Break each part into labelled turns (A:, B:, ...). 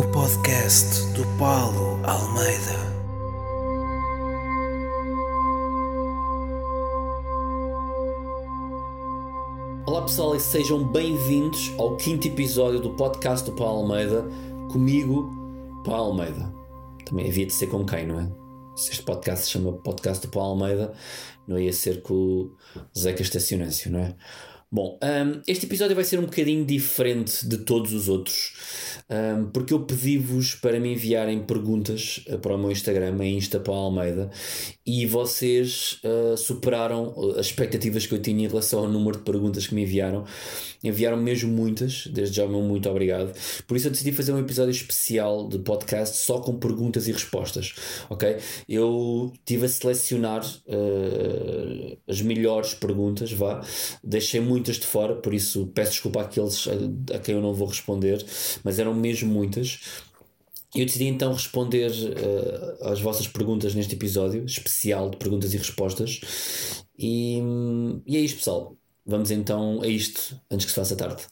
A: O podcast do Paulo Almeida.
B: Olá pessoal e sejam bem-vindos ao quinto episódio do podcast do Paulo Almeida, comigo, Paulo Almeida. Também havia de ser com quem, não é? Se este podcast se chama Podcast do Paulo Almeida, não ia ser com o Zeca Estacionâncio, não é? Bom, um, este episódio vai ser um bocadinho diferente de todos os outros, um, porque eu pedi-vos para me enviarem perguntas uh, para o meu Instagram, a Insta para Almeida, e vocês uh, superaram as expectativas que eu tinha em relação ao número de perguntas que me enviaram. Enviaram mesmo muitas, desde já, muito obrigado. Por isso eu decidi fazer um episódio especial de podcast só com perguntas e respostas, ok? Eu tive a selecionar uh, as melhores perguntas, vá, deixei muito muitas de fora, por isso peço desculpa àqueles a, a quem eu não vou responder, mas eram mesmo muitas. Eu decidi então responder uh, às vossas perguntas neste episódio especial de perguntas e respostas. E, e é isto, pessoal. Vamos então a isto, antes que se faça tarde.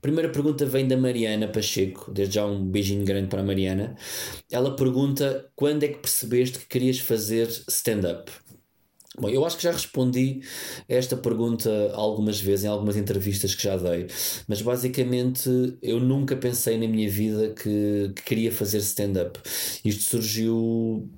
B: Primeira pergunta vem da Mariana Pacheco, desde já um beijinho grande para a Mariana. Ela pergunta: quando é que percebeste que querias fazer stand-up? Bom, eu acho que já respondi a esta pergunta algumas vezes, em algumas entrevistas que já dei, mas basicamente eu nunca pensei na minha vida que, que queria fazer stand-up. Isto surgiu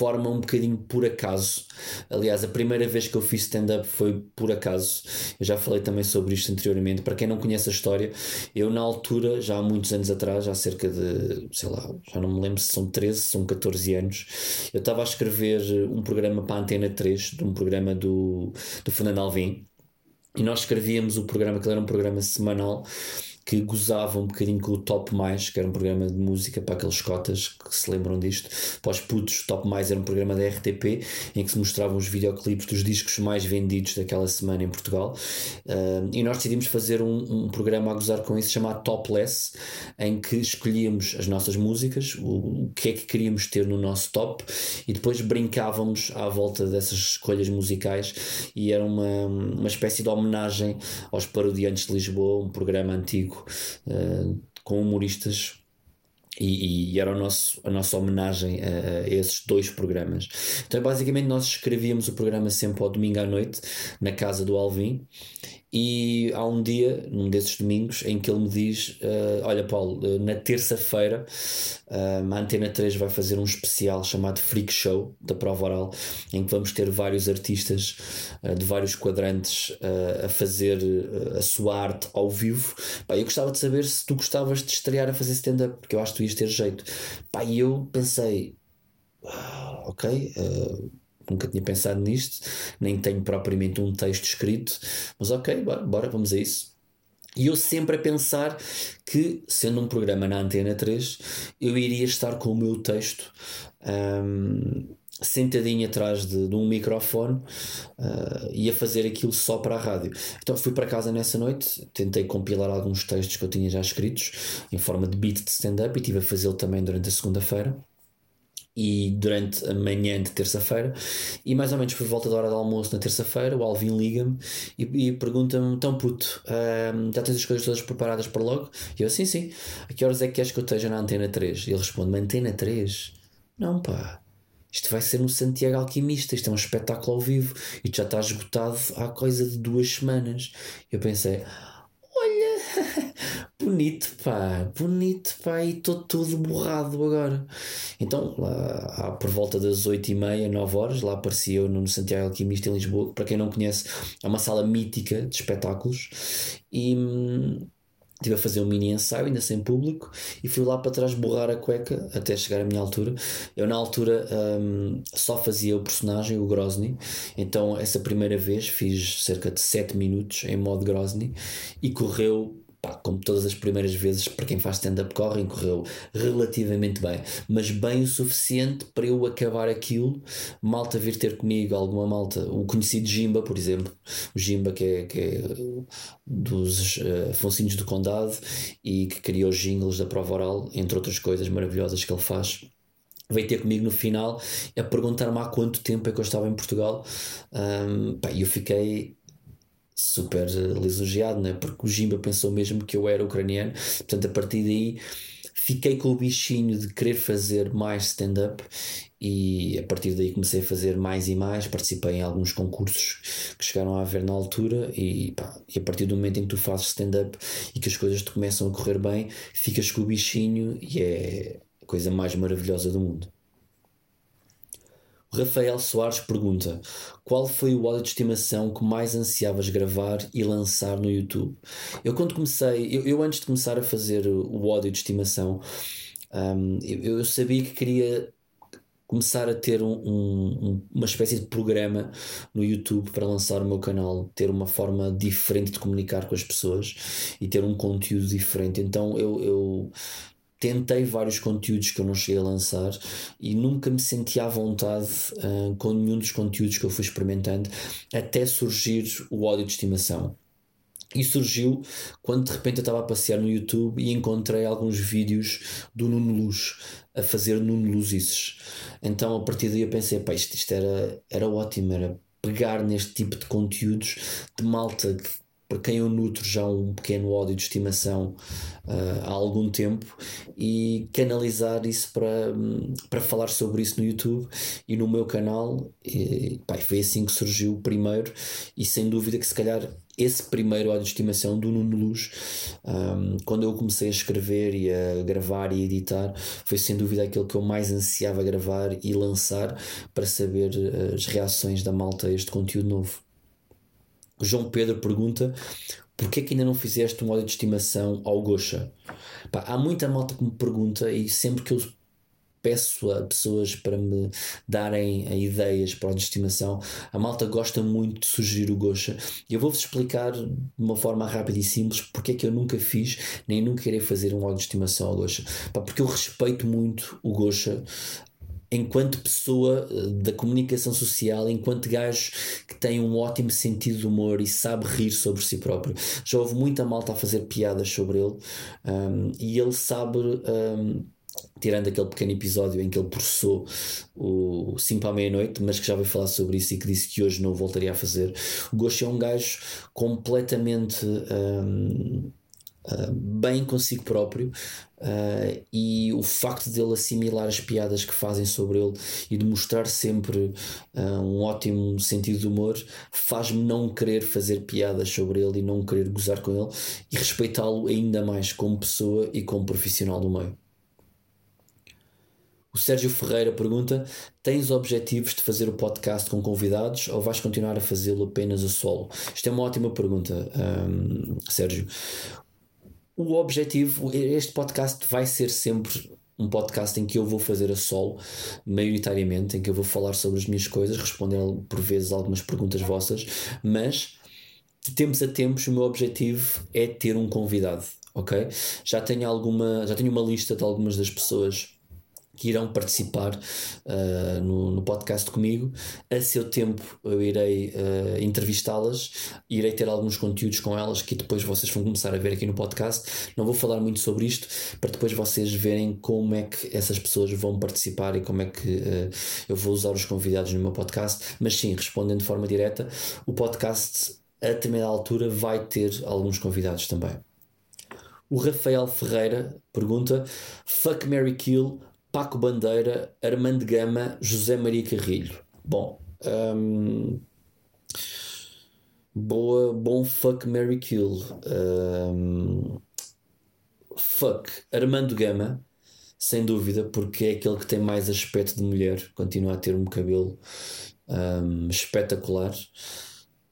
B: forma um bocadinho por acaso. Aliás, a primeira vez que eu fiz stand-up foi por acaso. Eu já falei também sobre isto anteriormente. Para quem não conhece a história, eu na altura, já há muitos anos atrás, há cerca de, sei lá, já não me lembro se são 13, são 14 anos, eu estava a escrever um programa para a Antena 3, de um programa do, do Fernando Alvim. E nós escrevíamos o programa, que era um programa semanal, que gozava um bocadinho com o Top Mais, que era um programa de música para aqueles cotas que se lembram disto. Para os putos, Top Mais era um programa da RTP em que se mostravam os videoclipes dos discos mais vendidos daquela semana em Portugal. Uh, e nós decidimos fazer um, um, programa a gozar com isso chamado Topless, em que escolhíamos as nossas músicas, o, o que é que queríamos ter no nosso top e depois brincávamos à volta dessas escolhas musicais e era uma, uma espécie de homenagem aos parodiantes de Lisboa, um programa antigo uh, com humoristas e, e, era o nosso, a nossa homenagem a, a, esses dois programas. Então, basicamente, nós escrevíamos o programa sempre ao domingo à noite, na casa do Alvin, e há um dia, num desses domingos, em que ele me diz: uh, Olha, Paulo, uh, na terça-feira uh, a Antena 3 vai fazer um especial chamado Freak Show da prova oral, em que vamos ter vários artistas de vários quadrantes a fazer a sua arte ao vivo. Pá, eu gostava de saber se tu gostavas de estrear a fazer stand-up, porque eu acho que tu ias ter jeito. Pá, e eu pensei: ah, Ok nunca tinha pensado nisto, nem tenho propriamente um texto escrito, mas ok, bora, bora vamos a isso. E eu sempre a pensar que, sendo um programa na Antena 3, eu iria estar com o meu texto um, sentadinho atrás de, de um microfone uh, e a fazer aquilo só para a rádio. Então fui para casa nessa noite, tentei compilar alguns textos que eu tinha já escritos em forma de beat de stand-up e estive a fazê-lo também durante a segunda-feira e durante a manhã de terça-feira, e mais ou menos por volta da hora do almoço na terça-feira, o Alvin liga-me e, e pergunta-me: Então, puto, um, já tens as coisas todas preparadas para logo? E eu, sim, sim. A que horas é que queres que eu esteja na antena 3? E ele responde: Antena 3? Não, pá. Isto vai ser no Santiago Alquimista, isto é um espetáculo ao vivo e já está esgotado há coisa de duas semanas. Eu pensei, bonito, pá, bonito, pá, e estou todo borrado agora. Então, lá, por volta das 8 e meia, 9 horas, lá apareci eu no Santiago Alquimista em Lisboa. Para quem não conhece, é uma sala mítica de espetáculos e. Hum, Estive a fazer um mini ensaio, ainda sem público, e fui lá para trás borrar a cueca até chegar à minha altura. Eu, na altura, um, só fazia o personagem, o Grozny, então essa primeira vez fiz cerca de 7 minutos em modo Grozny e correu pá, como todas as primeiras vezes, para quem faz stand-up correm, correu relativamente bem, mas bem o suficiente para eu acabar aquilo, malta vir ter comigo, alguma malta, o conhecido Jimba, por exemplo, o Jimba que é, que é dos uh, Afonsinhos do Condado e que criou os jingles da prova oral, entre outras coisas maravilhosas que ele faz. Veio ter comigo no final a perguntar-me há quanto tempo é que eu estava em Portugal. Um, eu fiquei super lisonjeado, né? porque o Jimba pensou mesmo que eu era ucraniano, portanto, a partir daí fiquei com o bichinho de querer fazer mais stand-up e a partir daí comecei a fazer mais e mais. Participei em alguns concursos que chegaram a haver na altura e, pá, e a partir do momento em que tu fazes stand-up e que as coisas te começam a correr bem, ficas com o bichinho e é a coisa mais maravilhosa do mundo. Rafael Soares pergunta: Qual foi o áudio de estimação que mais ansiavas gravar e lançar no YouTube? Eu, quando comecei, eu, eu antes de começar a fazer o áudio de estimação, um, eu, eu, sabia que queria começar a ter um, um, uma espécie de programa no YouTube para lançar o meu canal, ter uma forma diferente de comunicar com as pessoas e ter um conteúdo diferente. Então eu, eu tentei vários conteúdos que eu não cheguei a lançar e nunca me senti à vontade uh, com nenhum dos conteúdos que eu fui experimentando até surgir o ódio de estimação. E surgiu quando de repente eu estava a passear no YouTube e encontrei alguns vídeos do Nuno Luz a fazer Nuno Luzices. Então a partir daí eu pensei, pá, isto, isto era, era ótimo, era pegar neste tipo de conteúdos de malta que para quem eu nutro já um pequeno ódio de estimação uh, há algum tempo e canalizar isso para, para falar sobre isso no YouTube e no meu canal. E, pá, foi assim que surgiu o primeiro, e sem dúvida que se calhar esse primeiro ódio de estimação do Nuno Luz, um, quando eu comecei a escrever e a gravar e editar, foi sem dúvida aquele que eu mais ansiava gravar e lançar para saber ah, as reações da malta a este conteúdo novo. João Pedro pergunta porquê que ainda não fizeste um ódio de estimação ao Gosha? Pá, há muita malta que me pergunta e sempre que eu peço a pessoas para me darem ideias para de estimação, a malta gosta muito de sugerir o Gosha. E eu vou-vos explicar de uma forma rápida e simples porque é que eu nunca fiz, nem nunca irei fazer um ódio de estimação ao Gosha. Pá, porque eu respeito muito o Gosha, enquanto pessoa eh, da comunicação social, enquanto gajo que tem um ótimo sentido de humor e sabe rir sobre si próprio. Já houve muita malta a fazer piadas sobre ele um, e ele sabe. Um, tirando aquele pequeno episódio em que ele processou o 5 para a meia-noite, mas que já veio falar sobre isso e que disse que hoje não voltaria a fazer. O Gosho é um gajo completamente um, uh, bem consigo próprio Uh, e o facto de ele assimilar as piadas que fazem sobre ele e de mostrar sempre uh, um ótimo sentido de humor faz-me não querer fazer piadas sobre ele e não querer gozar com ele e respeitá-lo ainda mais como pessoa e como profissional do meio. O Sérgio Ferreira pergunta: Tens objetivos de fazer o podcast com convidados ou vais continuar a fazê-lo apenas a solo? Isto é uma ótima pergunta, um, Sérgio o objetivo, este podcast vai ser sempre um podcast em que eu vou fazer a solo, maioritariamente, em que eu vou falar sobre as minhas coisas, responder por vezes algumas perguntas vossas, mas de tempos a tempos o meu objetivo é ter um convidado, ok? Já tenho alguma, já tenho uma lista de algumas das pessoas que irão participar uh, no, no, podcast comigo. A seu tempo eu irei uh, entrevistá-las, irei ter alguns conteúdos com elas que depois vocês vão começar a ver aqui no podcast. Não vou falar muito sobre isto para depois vocês verem como é que essas pessoas vão participar e como é que uh, eu vou usar os convidados no meu podcast. Mas sim, respondendo de forma direta, o podcast a determinada altura vai ter alguns convidados também. O Rafael Ferreira pergunta: Fuck Mary Kill Paco Bandeira, Armando Gama, José Maria Carrilho. Bom, um, boa, bom fuck Mary Kill. Um, fuck Armando Gama, sem dúvida, porque é aquele que tem mais aspecto de mulher, continua a ter um cabelo um, espetacular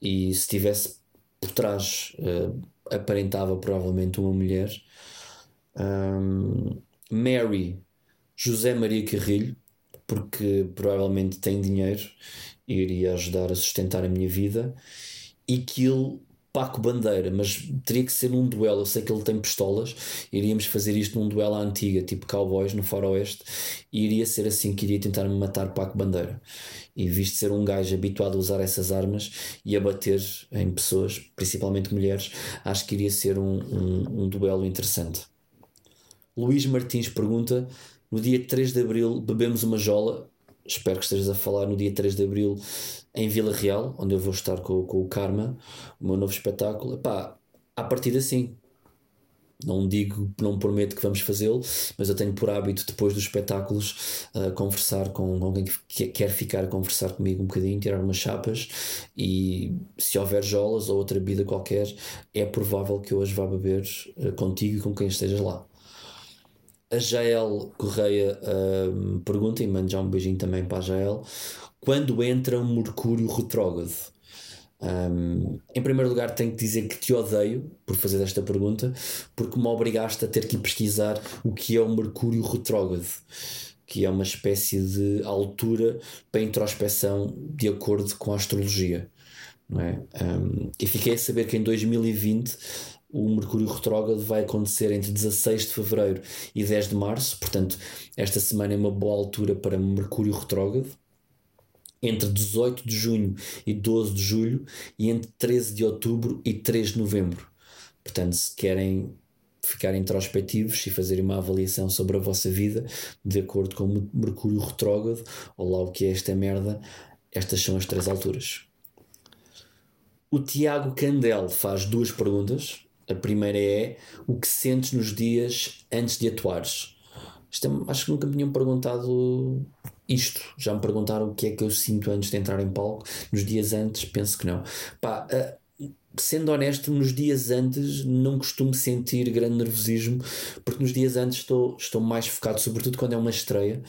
B: e se tivesse por trás uh, aparentava provavelmente uma mulher. Um, Mary José Maria Carrilho, porque provavelmente tem dinheiro e iria ajudar a sustentar a minha vida, e Kill Paco Bandeira, mas teria que ser num duelo. Eu sei que ele tem pistolas, iríamos fazer isto num duelo à antiga, tipo Cowboys no Faroeste, e iria ser assim que iria tentar matar Paco Bandeira. E visto ser um gajo habituado a usar essas armas e a bater em pessoas, principalmente mulheres, acho que iria ser um, um, um duelo interessante. Luís Martins pergunta no dia 3 de Abril bebemos uma jola. Espero que estejas a falar no dia 3 de Abril em Vila Real, onde eu vou estar com, com o Karma, o meu novo espetáculo. Epá, a partir assim. Não digo, não prometo que vamos fazê-lo, mas eu tenho por hábito, depois dos espetáculos, uh, conversar com alguém que quer ficar a conversar comigo um bocadinho, tirar umas chapas e se houver jolas ou outra bebida qualquer, é provável que eu hoje vá beber uh, contigo e com quem estejas lá. A Jael Correia uh, pergunta, e mando já um beijinho também para a Jael, quando entra um Mercúrio retrógrado? Um, em primeiro lugar, tenho que dizer que te odeio por fazer esta pergunta, porque me obrigaste a ter que pesquisar o que é o Mercúrio retrógrado, que é uma espécie de altura para introspeção de acordo com a astrologia. Não é? Um, e fiquei a saber que em 2020 o Mercúrio retrógrado vai acontecer entre 16 de fevereiro e 10 de março, portanto, esta semana é uma boa altura para Mercúrio retrógrado entre 18 de junho e 12 de julho e entre 13 de outubro e 3 de novembro. Portanto, se querem ficar introspectivos e fazerem uma avaliação sobre a vossa vida de acordo com o Mercúrio retrógrado ou lá o que é esta merda, estas são as três alturas. O Tiago Candel faz duas perguntas. A primeira é: o que sentes nos dias antes de atuares? É, acho que nunca me tinham perguntado isto. Já me perguntaram o que é que eu sinto antes de entrar em palco. Nos dias antes, penso que não. Pá, uh, sendo honesto, nos dias antes não costumo sentir grande nervosismo, porque nos dias antes estou, estou mais focado, sobretudo quando é uma estreia.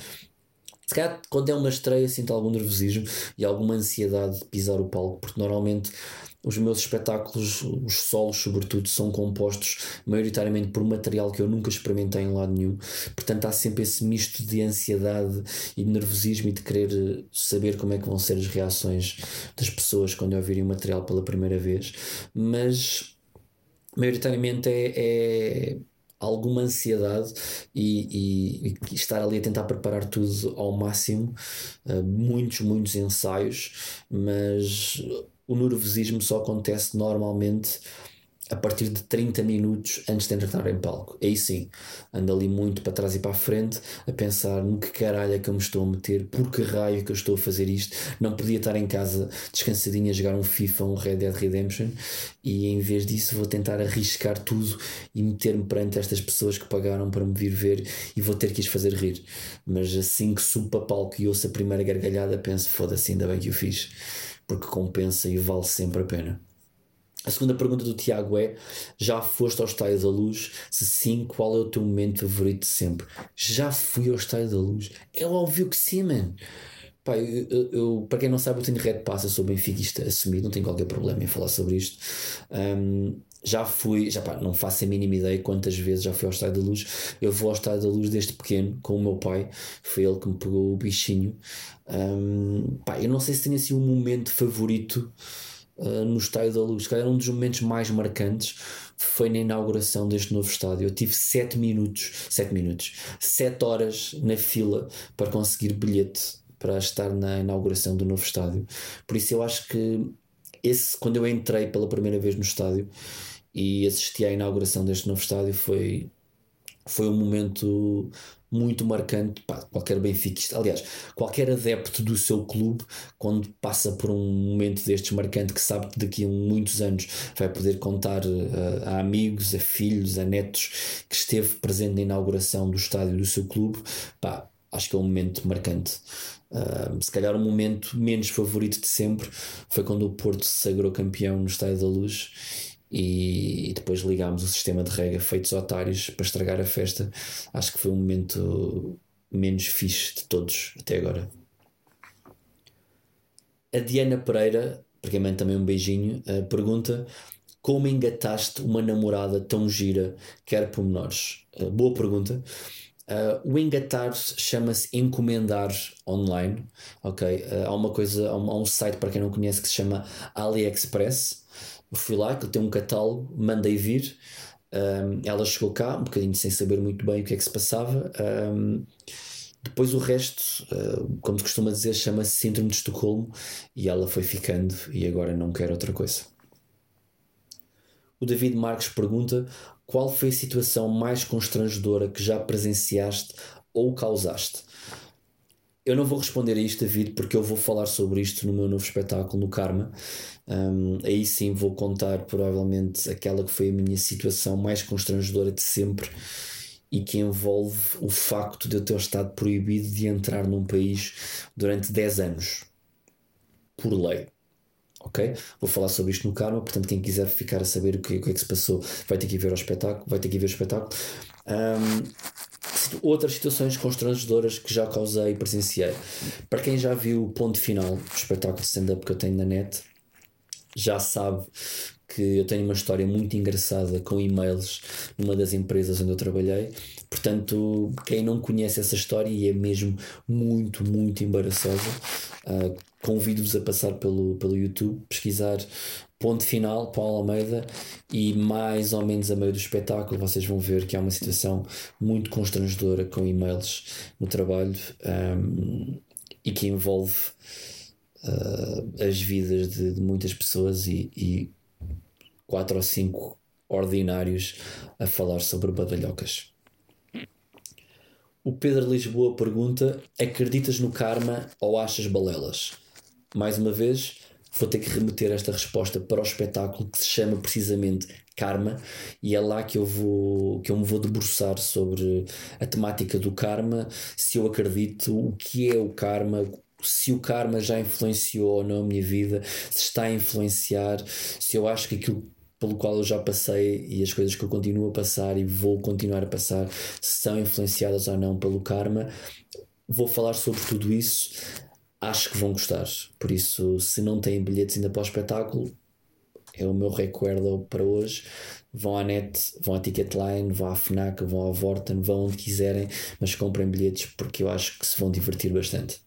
B: Se calhar, quando é uma estreia, sinto algum nervosismo e alguma ansiedade de pisar o palco, porque normalmente os meus espetáculos, os solos, sobretudo, são compostos maioritariamente por material que eu nunca experimentei em lado nenhum. Portanto, há sempre esse misto de ansiedade e de nervosismo e de querer saber como é que vão ser as reações das pessoas quando ouvirem o material pela primeira vez. Mas, maioritariamente, é, é alguma ansiedade e, e, e, estar ali a tentar preparar tudo ao máximo, uh, muitos, muitos ensaios, mas o nervosismo só acontece normalmente a partir de 30 minutos antes de entrar em palco. Aí sim, ando ali muito para trás e para a frente a pensar no que caralho é que eu me estou a meter, por que raio é que eu estou a fazer isto. Não podia estar em casa descansadinho a jogar um FIFA, um Red Dead Redemption e em vez disso vou tentar arriscar tudo e meter-me perante estas pessoas que pagaram para me vir ver e vou ter que as fazer rir. Mas assim que subo para palco e ouço a primeira gargalhada, penso: foda-se, ainda bem que o fiz porque compensa e vale sempre a pena. A segunda pergunta do Tiago é: já foste ao Estádio da Luz? Se sim, qual é o teu momento favorito de sempre? Já fui ao Estádio da Luz? É óbvio que sim, man. Pá, eu, eu, para quem não sabe, eu tenho red pass, eu sou benfiquista assumido, não tenho qualquer problema em falar sobre isto. Um, já fui, já pá, não faço a mínima ideia quantas vezes já fui ao Estádio da Luz. Eu vou ao Estádio da Luz desde pequeno com o meu pai, foi ele que me pegou o bichinho. Um, pá, eu não sei se tenho assim um momento favorito uh, no Estádio da Luz, calhar um dos momentos mais marcantes foi na inauguração deste novo estádio. Eu tive 7 minutos, 7 minutos, 7 horas na fila para conseguir bilhete para estar na inauguração do novo estádio. Por isso eu acho que esse, quando eu entrei pela primeira vez no estádio, e assisti à inauguração deste novo estádio foi, foi um momento muito marcante para qualquer benfiquista, aliás, qualquer adepto do seu clube, quando passa por um momento destes marcante, que sabe que daqui a muitos anos vai poder contar uh, a amigos, a filhos, a netos que esteve presente na inauguração do estádio do seu clube, pá, acho que é um momento marcante. Uh, se calhar o momento menos favorito de sempre foi quando o Porto se sagrou campeão no Estádio da Luz e, depois ligámos o sistema de rega feitos otários para estragar a festa. Acho que foi um momento menos fixe de todos até agora. A Diana Pereira, para quem manda também um beijinho, uh, pergunta como engataste uma namorada tão gira, quer por menores? Uh, boa pergunta. Uh, o engatar chama-se encomendar online, ok? Uh, há uma coisa, há um, há um, site para quem não conhece que se chama AliExpress, fui lá, que tem um catálogo, mandei vir. Um, ela chegou cá, um bocadinho sem saber muito bem o que é que se passava. Um, depois o resto, uh, como se costuma dizer, chama-se Síndrome de Estocolmo e ela foi ficando e agora não quer outra coisa. O David Marques pergunta qual foi a situação mais constrangedora que já presenciaste ou causaste? Eu não vou responder a isto, David, porque eu vou falar sobre isto no meu novo espetáculo, no Karma. Um, aí sim vou contar provavelmente aquela que foi a minha situação mais constrangedora de sempre e que envolve o facto de eu ter estado proibido de entrar num país durante 10 anos, por lei. Ok? Vou falar sobre isto no Karma, portanto, quem quiser ficar a saber o que, o que é que se passou vai ter que ver o espetáculo. Vai ter que ver o espetáculo. Um, outras situações constrangedoras que já causei e presenciei. Para quem já viu o ponto final do espetáculo de stand-up que eu tenho na net, já sabe que eu tenho uma história muito engraçada com e-mails numa das empresas onde eu trabalhei. Portanto, quem não conhece essa história e é mesmo muito, muito embaraçosa, uh, convido-vos a passar pelo, pelo YouTube, pesquisar ponto final, Paulo Almeida, e mais ou menos a meio do espetáculo vocês vão ver que há uma situação muito constrangedora com e-mails no trabalho um, e que envolve uh, as vidas de, de muitas pessoas e, e, quatro ou cinco ordinários a falar sobre badalhocas. O Pedro Lisboa pergunta: acreditas no karma ou achas balelas? Mais uma vez, vou ter que remeter esta resposta para o espetáculo que se chama precisamente Karma e é lá que eu vou que eu me vou debruçar sobre a temática do karma, se eu acredito, o que é o karma, se o karma já influenciou ou não a minha vida, se está a influenciar, se eu acho que aquilo pelo qual eu já passei e as coisas que eu continuo a passar e vou continuar a passar são influenciadas ou não pelo karma. Vou falar sobre tudo isso acho que vão gostar. Por isso, se não têm bilhetes ainda para o espetáculo, é o meu recuerdo para hoje. Vão à net, vão à Ticketline, vão à FNAC, vão à Vorten, vão onde quiserem, mas comprem bilhetes porque eu acho que se vão divertir bastante.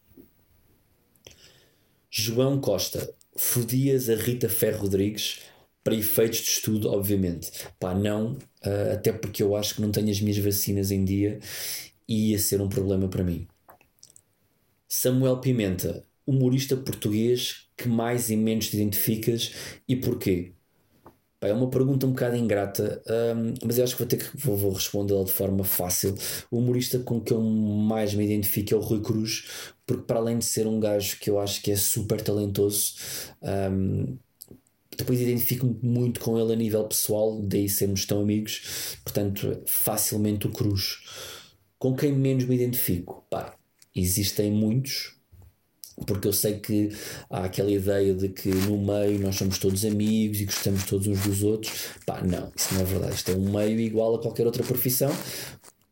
B: João Costa, fodias a Rita Ferro Rodrigues para efeitos de estudo, obviamente. Pá, não, uh, até porque eu acho que não tenho as minhas vacinas em dia e ia ser um problema para mim. Samuel Pimenta, humorista português que mais e menos te identificas e porquê? é uma pergunta um bocado ingrata, um, mas eu acho que vou ter que vou, vou respondê-la de forma fácil. O humorista com que eu mais me identifico é o Rui Cruz, porque para além de ser um gajo que eu acho que é super talentoso, um, depois identifico-me muito com ele a nível pessoal, daí sermos tão amigos, portanto, facilmente o Cruz. Com quem menos me identifico? Pá, existem muitos, porque eu sei que há aquela ideia de que no meio nós somos todos amigos e gostamos todos uns dos outros. Pá, não, isso não é verdade. Isto é um meio igual a qualquer outra profissão.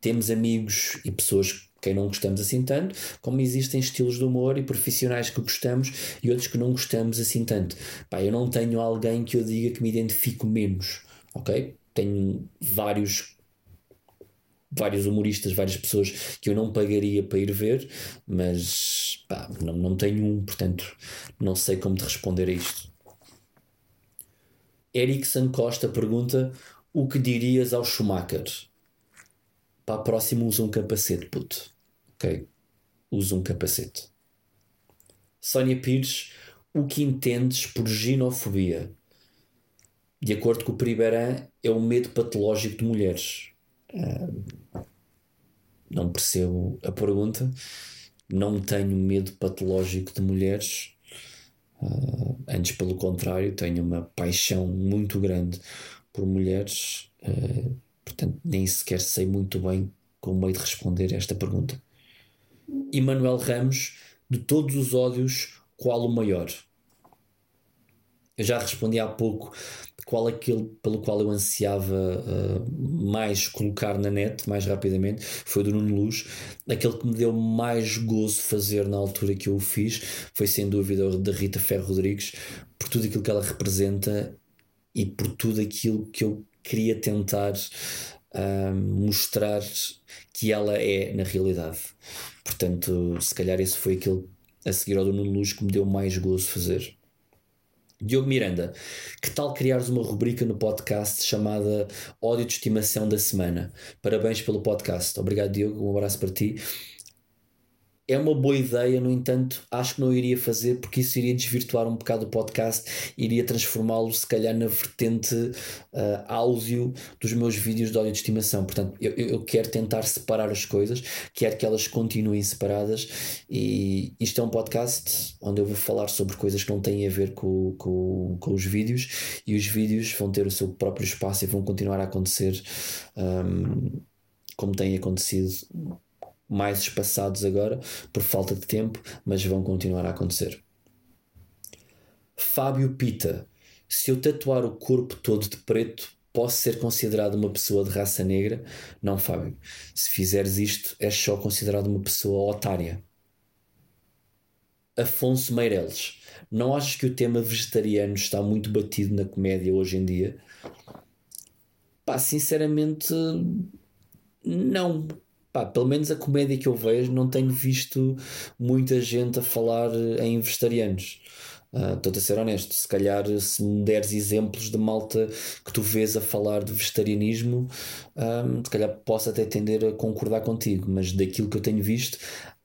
B: Temos amigos e pessoas quem não gostamos assim tanto, como existem estilos de humor e profissionais que gostamos e outros que não gostamos assim tanto. Pá, eu não tenho alguém que eu diga que me identifico menos, ok? Tenho vários vários humoristas, várias pessoas que eu não pagaria para ir ver, mas pá, não, não tenho um, portanto não sei como te responder a isto. Erickson Costa pergunta: o que dirias ao Schumacher? Para a próxima usa um capacete, puto. Ok? Usa um capacete. Sónia Pires, o que entendes por ginofobia? De acordo com o Priberan, é o medo patológico de mulheres. Não percebo a pergunta. Não tenho medo patológico de mulheres. Uh, antes, pelo contrário, tenho uma paixão muito grande por mulheres. Uh, portanto, nem sequer sei muito bem como meio de responder a esta pergunta. E Manuel Ramos, de todos os ódios, qual o maior? Eu já respondi há pouco qual aquele pelo qual eu ansiava uh, mais colocar na net mais rapidamente foi do Nuno Luz. Aquele que me deu mais gozo fazer na altura que eu o fiz foi sem dúvida o da Rita Ferro Rodrigues, por tudo aquilo que ela representa e por tudo aquilo que eu queria tentar uh, mostrar que ela é na realidade. Portanto, se calhar esse foi aquele a seguir ao do Nuno Luz que me deu mais gozo fazer. Diogo Miranda, que tal criares uma rubrica no podcast chamada Ódio de Estimação da Semana? Parabéns pelo podcast. Obrigado, Diogo. Um abraço para ti. É uma boa ideia, no entanto, acho que não iria fazer porque isso iria desvirtuar um bocado o podcast, iria transformá-lo, se calhar, na vertente uh, áudio dos meus vídeos de áudio de estimação. Portanto, eu, eu quero tentar separar as coisas, quero que elas continuem separadas. E isto é um podcast onde eu vou falar sobre coisas que não têm a ver com, com, com os vídeos, e os vídeos vão ter o seu próprio espaço e vão continuar a acontecer. Um, como tem acontecido mais espaçados agora por falta de tempo, mas vão continuar a acontecer. Fábio Pita. Se eu tatuar o corpo todo de preto, posso ser considerado uma pessoa de raça negra? Não, Fábio. Se fizeres isto, és só considerado uma pessoa otária. Afonso Meireles. Não achas que o tema vegetariano está muito batido na comédia hoje em dia? Pá, sinceramente, não. Pá, pelo menos a comédia que eu vejo, não tenho visto muita gente a falar em vegetarianos. Estou uh, a ser honesto, se calhar se me deres exemplos de malta que tu vês a falar de vegetarianismo, um, se calhar posso até tender a concordar contigo, mas daquilo que eu tenho visto,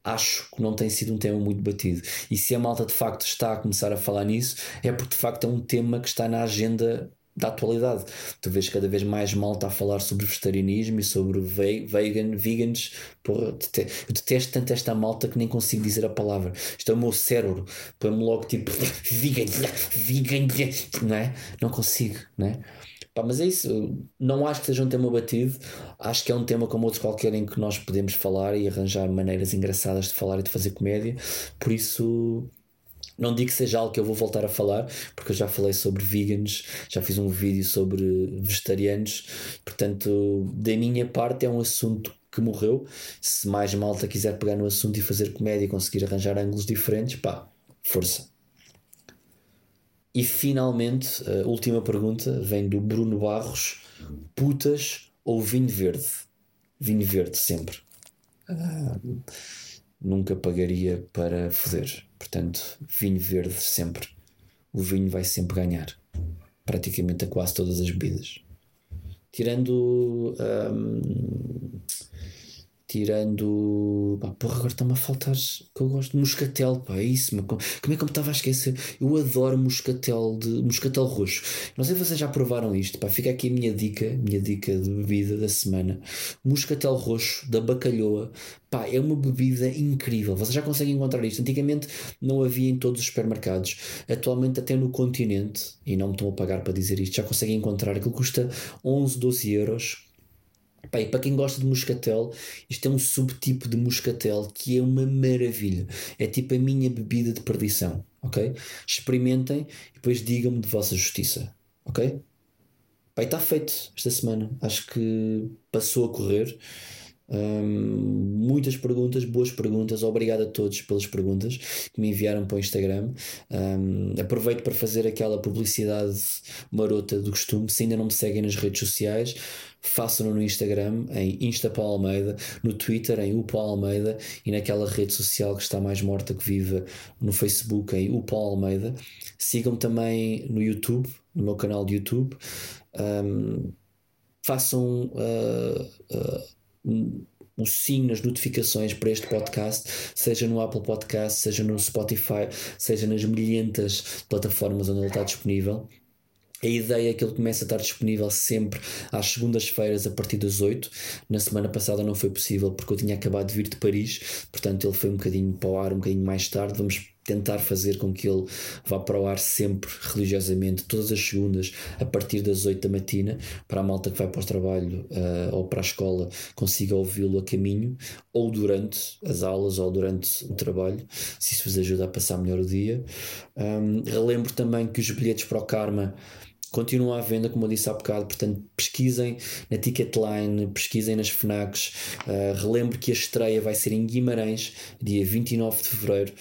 B: acho que não tem sido um tema muito batido. E se a malta de facto está a começar a falar nisso, é porque de facto é um tema que está na agenda da atualidade. Tu vês cada vez mais malta a falar sobre vegetarianismo e sobre vegan, vegans. Porra, eu detesto tanto esta malta que nem consigo dizer a palavra. Isto é o meu cérebro. Põe-me logo tipo vegan, vegan, não é? Não consigo, não é? Pá, mas é isso, não acho que seja um tema batido, acho que é um tema como outros qualquer em que nós podemos falar e arranjar maneiras engraçadas de falar e de fazer comédia, por isso não digo que seja algo que eu vou voltar a falar, porque eu já falei sobre vegans, já fiz um vídeo sobre vegetarianos, portanto, da minha parte é um assunto que morreu. Se mais malta quiser pegar no assunto e fazer comédia e conseguir arranjar ângulos diferentes, pá, força. E finalmente, a última pergunta vem do Bruno Barros: putas ou vinho verde? Vinho verde, sempre. Ah, nunca pagaria para foder. Portanto, vinho verde sempre. O vinho vai sempre ganhar. Praticamente a quase todas as bebidas. Tirando. Um, tirando. Pá, porra, agora está-me a faltar. Que eu gosto de moscatel, pá, é isso. Como é que eu me estava a esquecer? Eu adoro moscatel, de, moscatel roxo. Não sei se vocês já provaram isto, pá. Fica aqui a minha dica, minha dica de bebida da semana. Moscatel roxo da bacalhoa. Pá, é uma bebida incrível. Vocês já conseguem encontrar isto. Antigamente não havia em todos os supermercados. Atualmente, até no continente, e não me estão a pagar para dizer isto, já conseguem encontrar. Aquilo custa 11, 12 euros Pá, para quem gosta de moscatel, isto é um subtipo de moscatel que é uma maravilha. É tipo a minha bebida de perdição, ok? Experimentem e depois digam-me de vossa justiça, ok? Pá, está feito esta semana. Acho que passou a correr. Um, muitas perguntas, boas perguntas. Obrigado a todos pelas perguntas que me enviaram para o Instagram. Um, aproveito para fazer aquela publicidade marota do costume. Se ainda não me seguem nas redes sociais, façam-no no Instagram, em Insta Almeida, no Twitter, em Upa Almeida e naquela rede social que está mais morta que viva, no Facebook, em Upa Almeida. Sigam também no YouTube, no meu canal de YouTube. Um, façam. Uh, uh, o sim nas notificações para este podcast, seja no Apple Podcast, seja no Spotify, seja nas milhentas plataformas onde ele está disponível. A ideia é que ele comece a estar disponível sempre às segundas-feiras a partir das 8. Na semana passada não foi possível porque eu tinha acabado de vir de Paris, portanto ele foi um bocadinho para o ar, um bocadinho mais tarde. Vamos tentar fazer com que ele vá para o ar sempre religiosamente, todas as segundas, a partir das 8 da matina, para a malta que vai para o trabalho uh, ou para a escola consiga ouvi-lo a caminho, ou durante as aulas ou durante o trabalho, se isso vos ajuda a passar melhor o dia. Um, relembro também que os bilhetes para o Karma continua à venda, como eu disse há bocado, portanto pesquisem na Ticketline, pesquisem nas FNACs. Uh, relembro que a estreia vai ser em Guimarães, dia 29 de Fevereiro.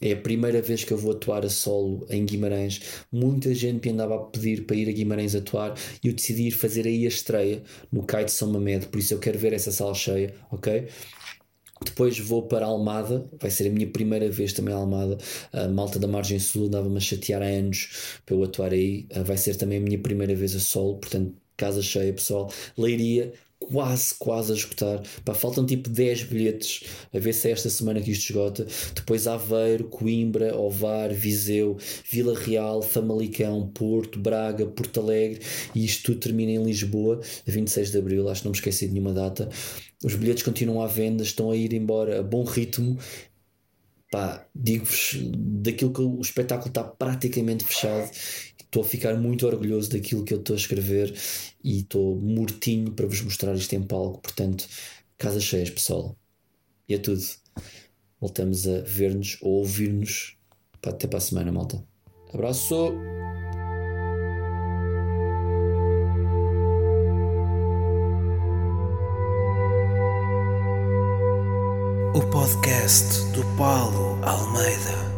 B: É a primeira vez que eu vou atuar a solo em Guimarães. Muita gente me andava a pedir para ir a Guimarães atuar e eu decidi ir fazer aí a estreia no CAI de São Mamed, por isso eu quero ver essa sala cheia, ok? Depois vou para Almada, vai ser a minha primeira vez também a Almada. A malta da Margem Sul andava-me a chatear há anos para eu atuar aí. Vai ser também a minha primeira vez a solo, portanto, casa cheia, pessoal. Leiria, quase, quase a esgotar. Pá, faltam tipo 10 bilhetes a ver se é esta semana que isto esgota. Depois Aveiro, Coimbra, Ovar, Viseu, Vila Real, Famalicão, Porto, Braga, Porto Alegre e isto tudo termina em Lisboa a 26 de Abril. Acho que não me esqueci de nenhuma data. Os bilhetes continuam à venda, estão a ir embora a bom ritmo pá, digo-vos daquilo que o espetáculo está praticamente fechado. Estou a ficar muito orgulhoso daquilo que eu estou a escrever e estou mortinho para vos mostrar isto em palco. Portanto, casas cheias, pessoal. E é tudo. Voltamos a ver-nos ou ouvir-nos. Até para a semana, malta. Abraço!
A: O podcast do Paulo Almeida.